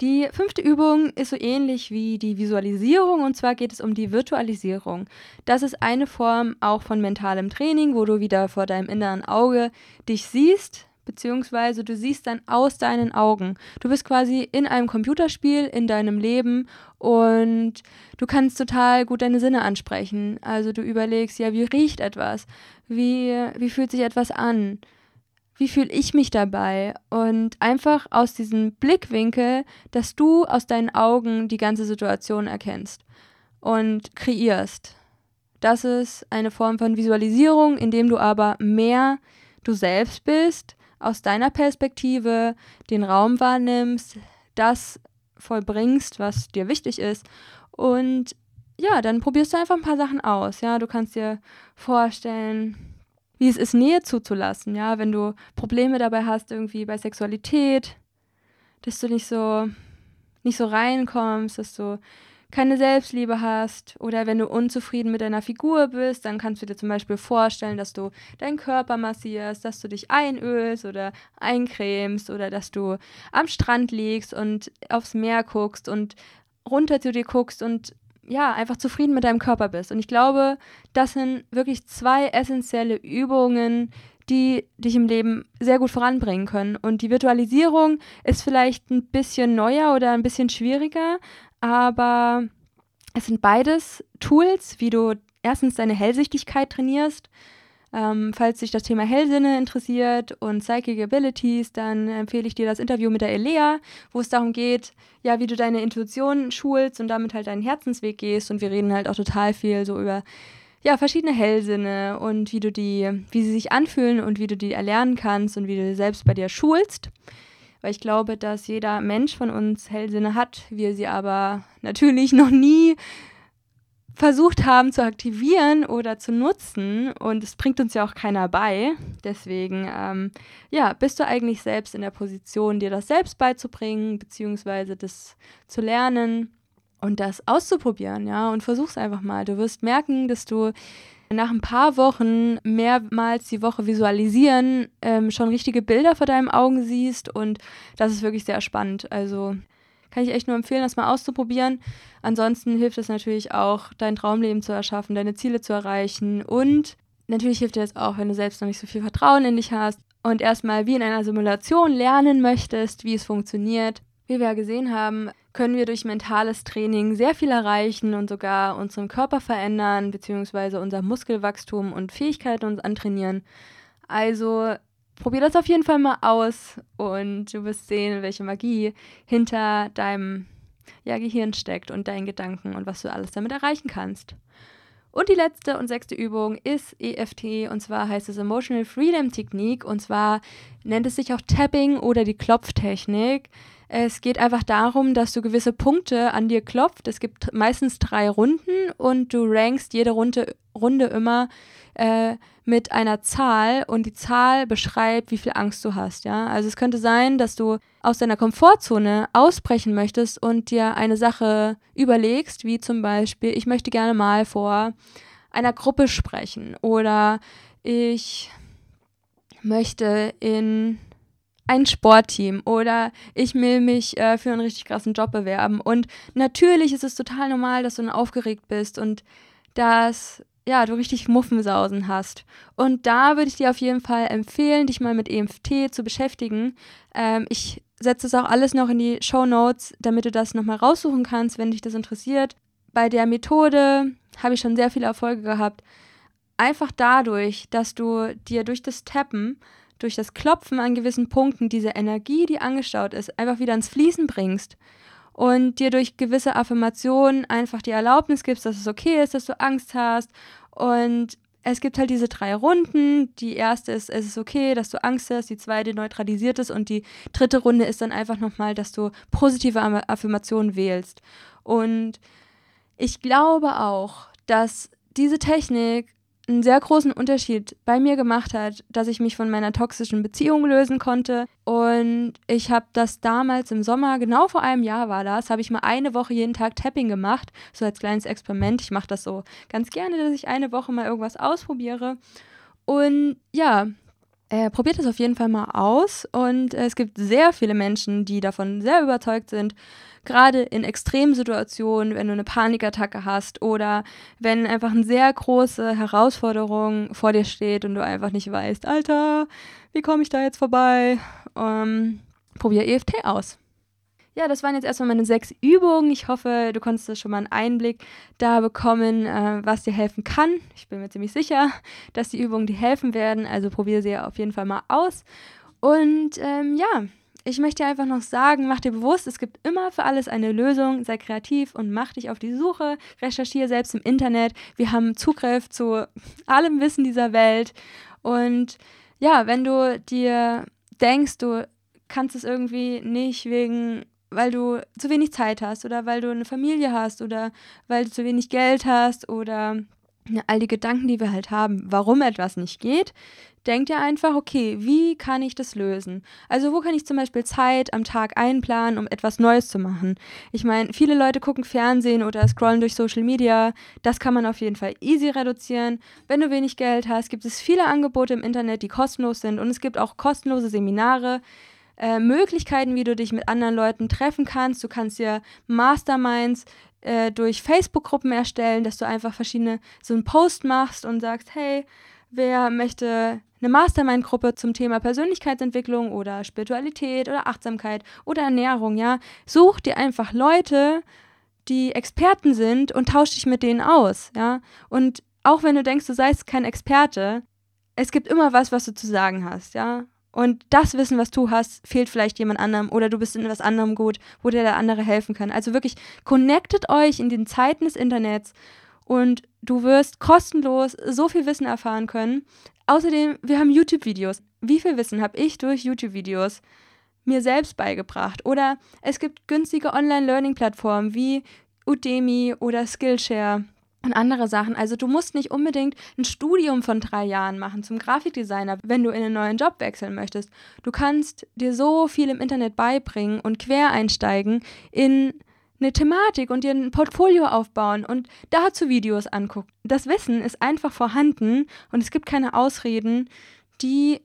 Die fünfte Übung ist so ähnlich wie die Visualisierung und zwar geht es um die Virtualisierung. Das ist eine Form auch von mentalem Training, wo du wieder vor deinem inneren Auge dich siehst, beziehungsweise du siehst dann aus deinen Augen. Du bist quasi in einem Computerspiel in deinem Leben und du kannst total gut deine Sinne ansprechen. Also du überlegst, ja, wie riecht etwas? Wie, wie fühlt sich etwas an? Wie fühle ich mich dabei? Und einfach aus diesem Blickwinkel, dass du aus deinen Augen die ganze Situation erkennst und kreierst. Das ist eine Form von Visualisierung, indem du aber mehr du selbst bist, aus deiner Perspektive den Raum wahrnimmst, das vollbringst, was dir wichtig ist und ja, dann probierst du einfach ein paar Sachen aus. Ja, du kannst dir vorstellen, wie es ist, Nähe zuzulassen, ja, wenn du Probleme dabei hast, irgendwie bei Sexualität, dass du nicht so, nicht so reinkommst, dass du keine Selbstliebe hast oder wenn du unzufrieden mit deiner Figur bist, dann kannst du dir zum Beispiel vorstellen, dass du deinen Körper massierst, dass du dich einölst oder eincremst oder dass du am Strand liegst und aufs Meer guckst und runter zu dir guckst und ja, einfach zufrieden mit deinem Körper bist. Und ich glaube, das sind wirklich zwei essentielle Übungen, die dich im Leben sehr gut voranbringen können. Und die Virtualisierung ist vielleicht ein bisschen neuer oder ein bisschen schwieriger, aber es sind beides Tools, wie du erstens deine Hellsichtigkeit trainierst. Ähm, falls dich das Thema Hellsinne interessiert und Psychic Abilities, dann empfehle ich dir das Interview mit der Elea, wo es darum geht, ja, wie du deine Intuition schulst und damit halt deinen Herzensweg gehst. Und wir reden halt auch total viel so über ja, verschiedene Hellsinne und wie du die, wie sie sich anfühlen und wie du die erlernen kannst und wie du selbst bei dir schulst. Weil ich glaube, dass jeder Mensch von uns Hellsinne hat, wir sie aber natürlich noch nie versucht haben zu aktivieren oder zu nutzen und es bringt uns ja auch keiner bei. Deswegen, ähm, ja, bist du eigentlich selbst in der Position, dir das selbst beizubringen, beziehungsweise das zu lernen und das auszuprobieren, ja, und versuch's einfach mal. Du wirst merken, dass du nach ein paar Wochen mehrmals die Woche visualisieren ähm, schon richtige Bilder vor deinen Augen siehst und das ist wirklich sehr spannend. Also kann ich echt nur empfehlen, das mal auszuprobieren. Ansonsten hilft es natürlich auch, dein Traumleben zu erschaffen, deine Ziele zu erreichen und natürlich hilft dir das auch, wenn du selbst noch nicht so viel Vertrauen in dich hast und erstmal wie in einer Simulation lernen möchtest, wie es funktioniert. Wie wir ja gesehen haben, können wir durch mentales Training sehr viel erreichen und sogar unseren Körper verändern, beziehungsweise unser Muskelwachstum und Fähigkeiten uns antrainieren. Also probier das auf jeden Fall mal aus und du wirst sehen, welche Magie hinter deinem ja, Gehirn steckt und deinen Gedanken und was du alles damit erreichen kannst. Und die letzte und sechste Übung ist EFT und zwar heißt es Emotional Freedom Technique und zwar nennt es sich auch Tapping oder die Klopftechnik. Es geht einfach darum, dass du gewisse Punkte an dir klopft. Es gibt meistens drei Runden und du rankst jede Runde, Runde immer äh, mit einer Zahl und die Zahl beschreibt, wie viel Angst du hast. Ja? Also es könnte sein, dass du aus deiner Komfortzone ausbrechen möchtest und dir eine Sache überlegst, wie zum Beispiel, ich möchte gerne mal vor einer Gruppe sprechen oder ich möchte in ein Sportteam oder ich will mich äh, für einen richtig krassen Job bewerben. Und natürlich ist es total normal, dass du dann aufgeregt bist und dass ja, du richtig Muffensausen hast. Und da würde ich dir auf jeden Fall empfehlen, dich mal mit EMT zu beschäftigen. Ähm, ich setze es auch alles noch in die Show Notes, damit du das nochmal raussuchen kannst, wenn dich das interessiert. Bei der Methode habe ich schon sehr viele Erfolge gehabt. Einfach dadurch, dass du dir durch das Tappen durch das Klopfen an gewissen Punkten diese Energie, die angestaut ist, einfach wieder ins Fließen bringst und dir durch gewisse Affirmationen einfach die Erlaubnis gibst, dass es okay ist, dass du Angst hast und es gibt halt diese drei Runden. Die erste ist, es ist okay, dass du Angst hast. Die zweite neutralisiert ist. Und die dritte Runde ist dann einfach nochmal, dass du positive Affirmationen wählst. Und ich glaube auch, dass diese Technik einen sehr großen Unterschied bei mir gemacht hat, dass ich mich von meiner toxischen Beziehung lösen konnte. Und ich habe das damals im Sommer, genau vor einem Jahr war das, habe ich mal eine Woche jeden Tag Tapping gemacht, so als kleines Experiment. Ich mache das so ganz gerne, dass ich eine Woche mal irgendwas ausprobiere. Und ja, äh, probiert es auf jeden Fall mal aus. Und äh, es gibt sehr viele Menschen, die davon sehr überzeugt sind gerade in Extremsituationen, wenn du eine Panikattacke hast oder wenn einfach eine sehr große Herausforderung vor dir steht und du einfach nicht weißt, Alter, wie komme ich da jetzt vorbei? Ähm, probier EFT aus. Ja, das waren jetzt erstmal meine sechs Übungen. Ich hoffe, du konntest schon mal einen Einblick da bekommen, äh, was dir helfen kann. Ich bin mir ziemlich sicher, dass die Übungen dir helfen werden. Also probiere sie auf jeden Fall mal aus. Und ähm, ja, ich möchte dir einfach noch sagen, mach dir bewusst, es gibt immer für alles eine Lösung. Sei kreativ und mach dich auf die Suche. Recherchiere selbst im Internet. Wir haben Zugriff zu allem Wissen dieser Welt. Und ja, wenn du dir denkst, du kannst es irgendwie nicht wegen weil du zu wenig Zeit hast oder weil du eine Familie hast oder weil du zu wenig Geld hast oder all die Gedanken, die wir halt haben, warum etwas nicht geht, denkt ihr einfach, okay, wie kann ich das lösen? Also wo kann ich zum Beispiel Zeit am Tag einplanen, um etwas Neues zu machen? Ich meine, viele Leute gucken Fernsehen oder scrollen durch Social Media. Das kann man auf jeden Fall easy reduzieren. Wenn du wenig Geld hast, gibt es viele Angebote im Internet, die kostenlos sind und es gibt auch kostenlose Seminare. Äh, Möglichkeiten, wie du dich mit anderen Leuten treffen kannst. Du kannst dir Masterminds äh, durch Facebook-Gruppen erstellen, dass du einfach verschiedene, so einen Post machst und sagst, hey, wer möchte eine Mastermind-Gruppe zum Thema Persönlichkeitsentwicklung oder Spiritualität oder Achtsamkeit oder Ernährung, ja, such dir einfach Leute, die Experten sind und tausch dich mit denen aus, ja. Und auch wenn du denkst, du seist kein Experte, es gibt immer was, was du zu sagen hast, ja. Und das Wissen, was du hast, fehlt vielleicht jemand anderem oder du bist in was anderem gut, wo dir der andere helfen kann. Also wirklich, connectet euch in den Zeiten des Internets und du wirst kostenlos so viel Wissen erfahren können. Außerdem, wir haben YouTube-Videos. Wie viel Wissen habe ich durch YouTube-Videos mir selbst beigebracht? Oder es gibt günstige Online-Learning-Plattformen wie Udemy oder Skillshare und andere Sachen. Also du musst nicht unbedingt ein Studium von drei Jahren machen zum Grafikdesigner, wenn du in einen neuen Job wechseln möchtest. Du kannst dir so viel im Internet beibringen und quer einsteigen in eine Thematik und dir ein Portfolio aufbauen und dazu Videos angucken. Das Wissen ist einfach vorhanden und es gibt keine Ausreden, die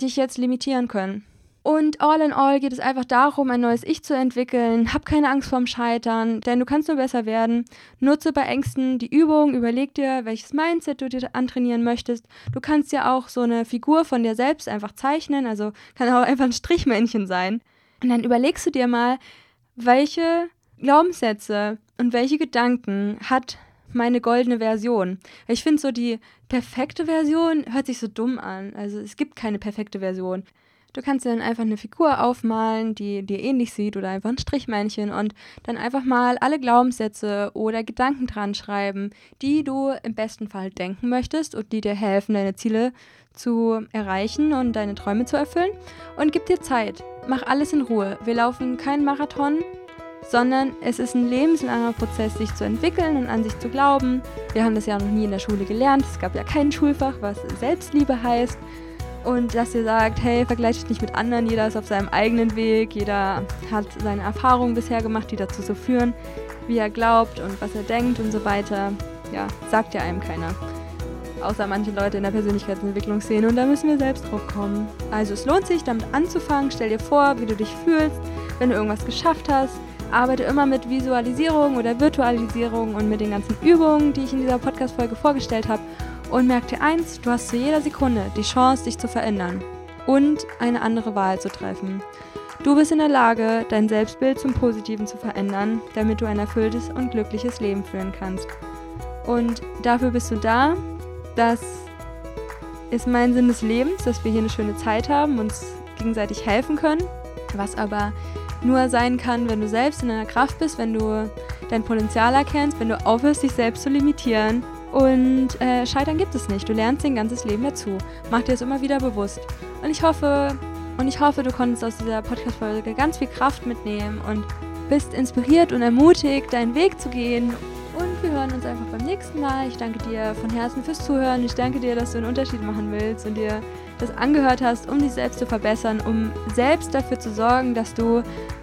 dich jetzt limitieren können. Und all in all geht es einfach darum, ein neues Ich zu entwickeln. Hab keine Angst vorm Scheitern, denn du kannst nur besser werden. Nutze bei Ängsten die Übung, überleg dir, welches Mindset du dir antrainieren möchtest. Du kannst ja auch so eine Figur von dir selbst einfach zeichnen, also kann auch einfach ein Strichmännchen sein. Und dann überlegst du dir mal, welche Glaubenssätze und welche Gedanken hat meine goldene Version. Ich finde so die perfekte Version hört sich so dumm an. Also es gibt keine perfekte Version. Du kannst dir dann einfach eine Figur aufmalen, die dir ähnlich sieht oder einfach ein Strichmännchen und dann einfach mal alle Glaubenssätze oder Gedanken dran schreiben, die du im besten Fall denken möchtest und die dir helfen, deine Ziele zu erreichen und deine Träume zu erfüllen. Und gib dir Zeit. Mach alles in Ruhe. Wir laufen keinen Marathon, sondern es ist ein lebenslanger Prozess, sich zu entwickeln und an sich zu glauben. Wir haben das ja noch nie in der Schule gelernt. Es gab ja kein Schulfach, was Selbstliebe heißt und dass ihr sagt, hey, vergleicht nicht mit anderen, jeder ist auf seinem eigenen Weg, jeder hat seine Erfahrungen bisher gemacht, die dazu so führen, wie er glaubt und was er denkt und so weiter. Ja, sagt ja einem keiner. Außer manche Leute in der Persönlichkeitsentwicklungsszene und da müssen wir selbst drauf kommen. Also es lohnt sich, damit anzufangen. Stell dir vor, wie du dich fühlst, wenn du irgendwas geschafft hast. Arbeite immer mit Visualisierung oder Virtualisierung und mit den ganzen Übungen, die ich in dieser Podcast-Folge vorgestellt habe und merk dir eins, du hast zu jeder Sekunde die Chance, dich zu verändern und eine andere Wahl zu treffen. Du bist in der Lage, dein Selbstbild zum Positiven zu verändern, damit du ein erfülltes und glückliches Leben führen kannst. Und dafür bist du da. Das ist mein Sinn des Lebens, dass wir hier eine schöne Zeit haben, uns gegenseitig helfen können. Was aber nur sein kann, wenn du selbst in deiner Kraft bist, wenn du dein Potenzial erkennst, wenn du aufhörst, dich selbst zu limitieren und äh, Scheitern gibt es nicht. Du lernst dein ganzes Leben dazu. Mach dir das immer wieder bewusst. Und ich hoffe, und ich hoffe, du konntest aus dieser Podcast-Folge ganz viel Kraft mitnehmen und bist inspiriert und ermutigt, deinen Weg zu gehen. Und wir hören uns einfach beim nächsten Mal. Ich danke dir von Herzen fürs Zuhören. Ich danke dir, dass du einen Unterschied machen willst und dir das angehört hast, um dich selbst zu verbessern, um selbst dafür zu sorgen, dass du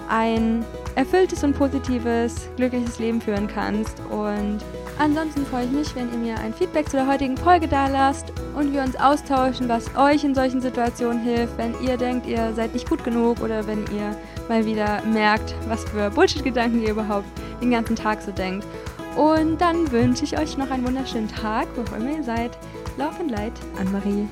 ein erfülltes und positives, glückliches Leben führen kannst. Und Ansonsten freue ich mich, wenn ihr mir ein Feedback zu der heutigen Folge da lasst und wir uns austauschen, was euch in solchen Situationen hilft, wenn ihr denkt, ihr seid nicht gut genug oder wenn ihr mal wieder merkt, was für Bullshit-Gedanken ihr überhaupt den ganzen Tag so denkt. Und dann wünsche ich euch noch einen wunderschönen Tag, wo auch immer ihr seid. Love and Light, Anne-Marie.